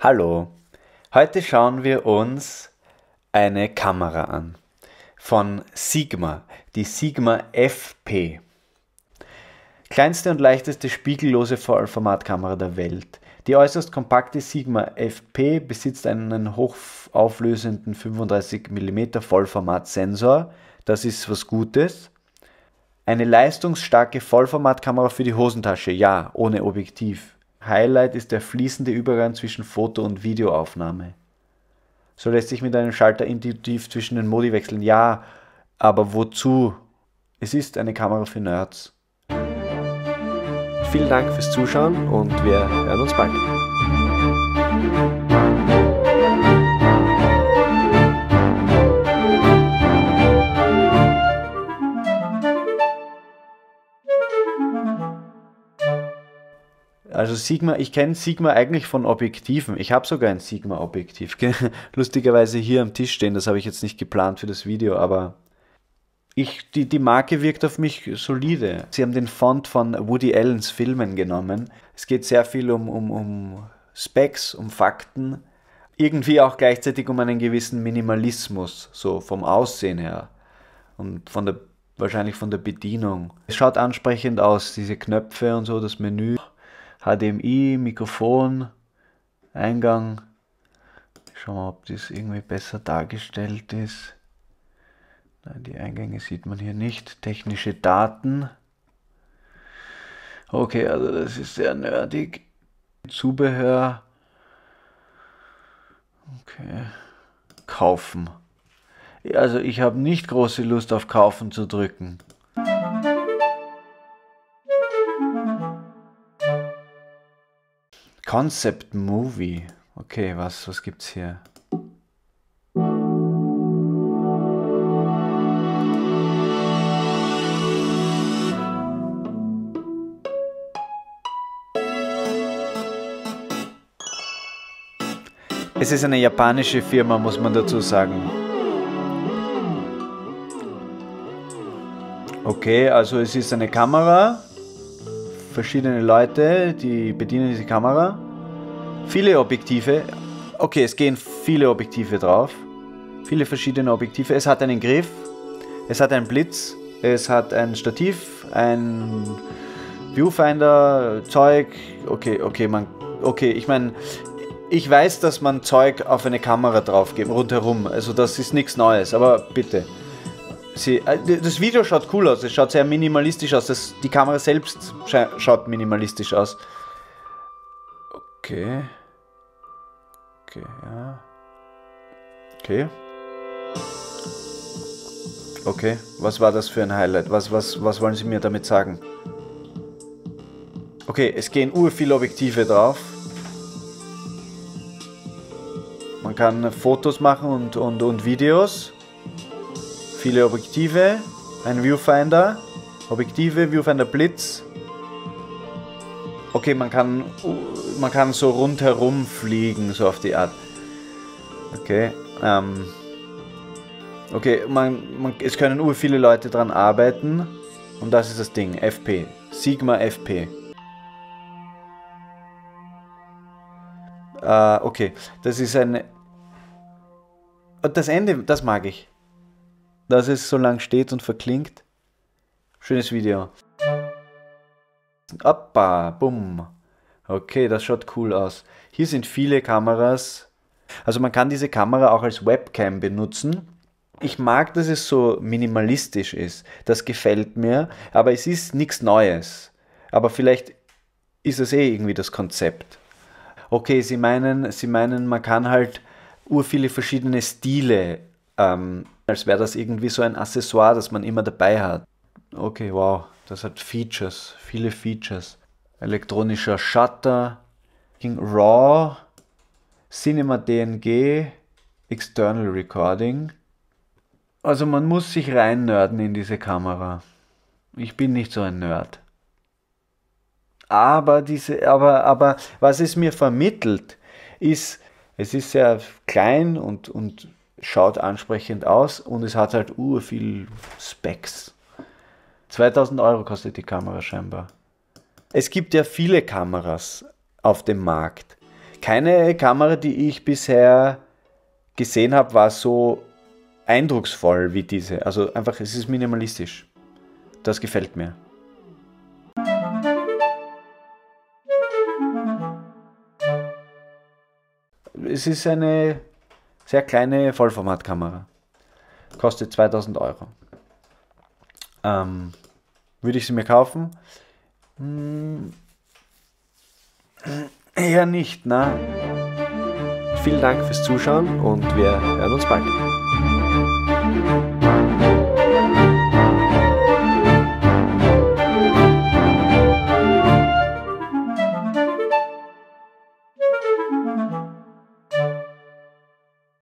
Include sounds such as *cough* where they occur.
Hallo, heute schauen wir uns eine Kamera an von Sigma, die Sigma FP. Kleinste und leichteste spiegellose Vollformatkamera der Welt. Die äußerst kompakte Sigma FP besitzt einen hochauflösenden 35 mm Vollformatsensor. Das ist was Gutes. Eine leistungsstarke Vollformatkamera für die Hosentasche, ja, ohne Objektiv. Highlight ist der fließende Übergang zwischen Foto- und Videoaufnahme. So lässt sich mit einem Schalter intuitiv zwischen den Modi wechseln. Ja, aber wozu? Es ist eine Kamera für Nerds. Vielen Dank fürs Zuschauen und wir hören uns bald. Also Sigma, ich kenne Sigma eigentlich von Objektiven. Ich habe sogar ein Sigma-Objektiv. *laughs* Lustigerweise hier am Tisch stehen, das habe ich jetzt nicht geplant für das Video, aber ich, die, die Marke wirkt auf mich solide. Sie haben den Font von Woody Allens Filmen genommen. Es geht sehr viel um, um, um Specs, um Fakten. Irgendwie auch gleichzeitig um einen gewissen Minimalismus, so vom Aussehen her. Und von der, wahrscheinlich von der Bedienung. Es schaut ansprechend aus, diese Knöpfe und so, das Menü. HDMI, Mikrofon, Eingang. Schauen wir ob das irgendwie besser dargestellt ist. Nein, die Eingänge sieht man hier nicht. Technische Daten. Okay, also das ist sehr nerdig. Zubehör. Okay. Kaufen. Also ich habe nicht große Lust auf Kaufen zu drücken. Concept Movie. Okay, was, was gibt's hier? Es ist eine japanische Firma, muss man dazu sagen. Okay, also es ist eine Kamera, verschiedene Leute, die bedienen diese Kamera, viele Objektive. Okay, es gehen viele Objektive drauf, viele verschiedene Objektive. Es hat einen Griff, es hat einen Blitz, es hat ein Stativ, ein Viewfinder, Zeug. Okay, okay, man, okay, ich meine, ich weiß, dass man Zeug auf eine Kamera draufgeben, rundherum. Also das ist nichts Neues, aber bitte. Sie, äh, das Video schaut cool aus, es schaut sehr minimalistisch aus. Das, die Kamera selbst schaut minimalistisch aus. Okay. Okay, ja. Okay. Okay, was war das für ein Highlight? Was, was, was wollen Sie mir damit sagen? Okay, es gehen ur viele Objektive drauf. Man kann Fotos machen und, und, und Videos. Viele Objektive. Ein Viewfinder. Objektive, Viewfinder Blitz. Okay, man kann, man kann so rundherum fliegen, so auf die Art. Okay, ähm, okay, man, man, es können ur viele Leute dran arbeiten. Und das ist das Ding, FP. Sigma FP. Äh, okay, das ist ein und das Ende, das mag ich. Dass es so lang steht und verklingt. Schönes Video. Appa, bumm. Okay, das schaut cool aus. Hier sind viele Kameras. Also man kann diese Kamera auch als Webcam benutzen. Ich mag, dass es so minimalistisch ist. Das gefällt mir. Aber es ist nichts Neues. Aber vielleicht ist es eh irgendwie das Konzept. Okay, Sie meinen, Sie meinen, man kann halt ur viele verschiedene Stile, ähm, als wäre das irgendwie so ein Accessoire, das man immer dabei hat. Okay, wow, das hat Features, viele Features. Elektronischer Shutter, RAW, Cinema DNG, External Recording. Also man muss sich rein nerden in diese Kamera. Ich bin nicht so ein Nerd. Aber diese, aber, aber was es mir vermittelt, ist, es ist sehr klein und, und schaut ansprechend aus und es hat halt ur viel Specs. 2000 Euro kostet die Kamera scheinbar. Es gibt ja viele Kameras auf dem Markt. Keine Kamera, die ich bisher gesehen habe, war so eindrucksvoll wie diese. Also einfach, es ist minimalistisch. Das gefällt mir. Es ist eine sehr kleine Vollformatkamera. Kostet 2000 Euro. Ähm, würde ich sie mir kaufen? Hm, eher nicht, na. Vielen Dank fürs Zuschauen und wir hören uns bald.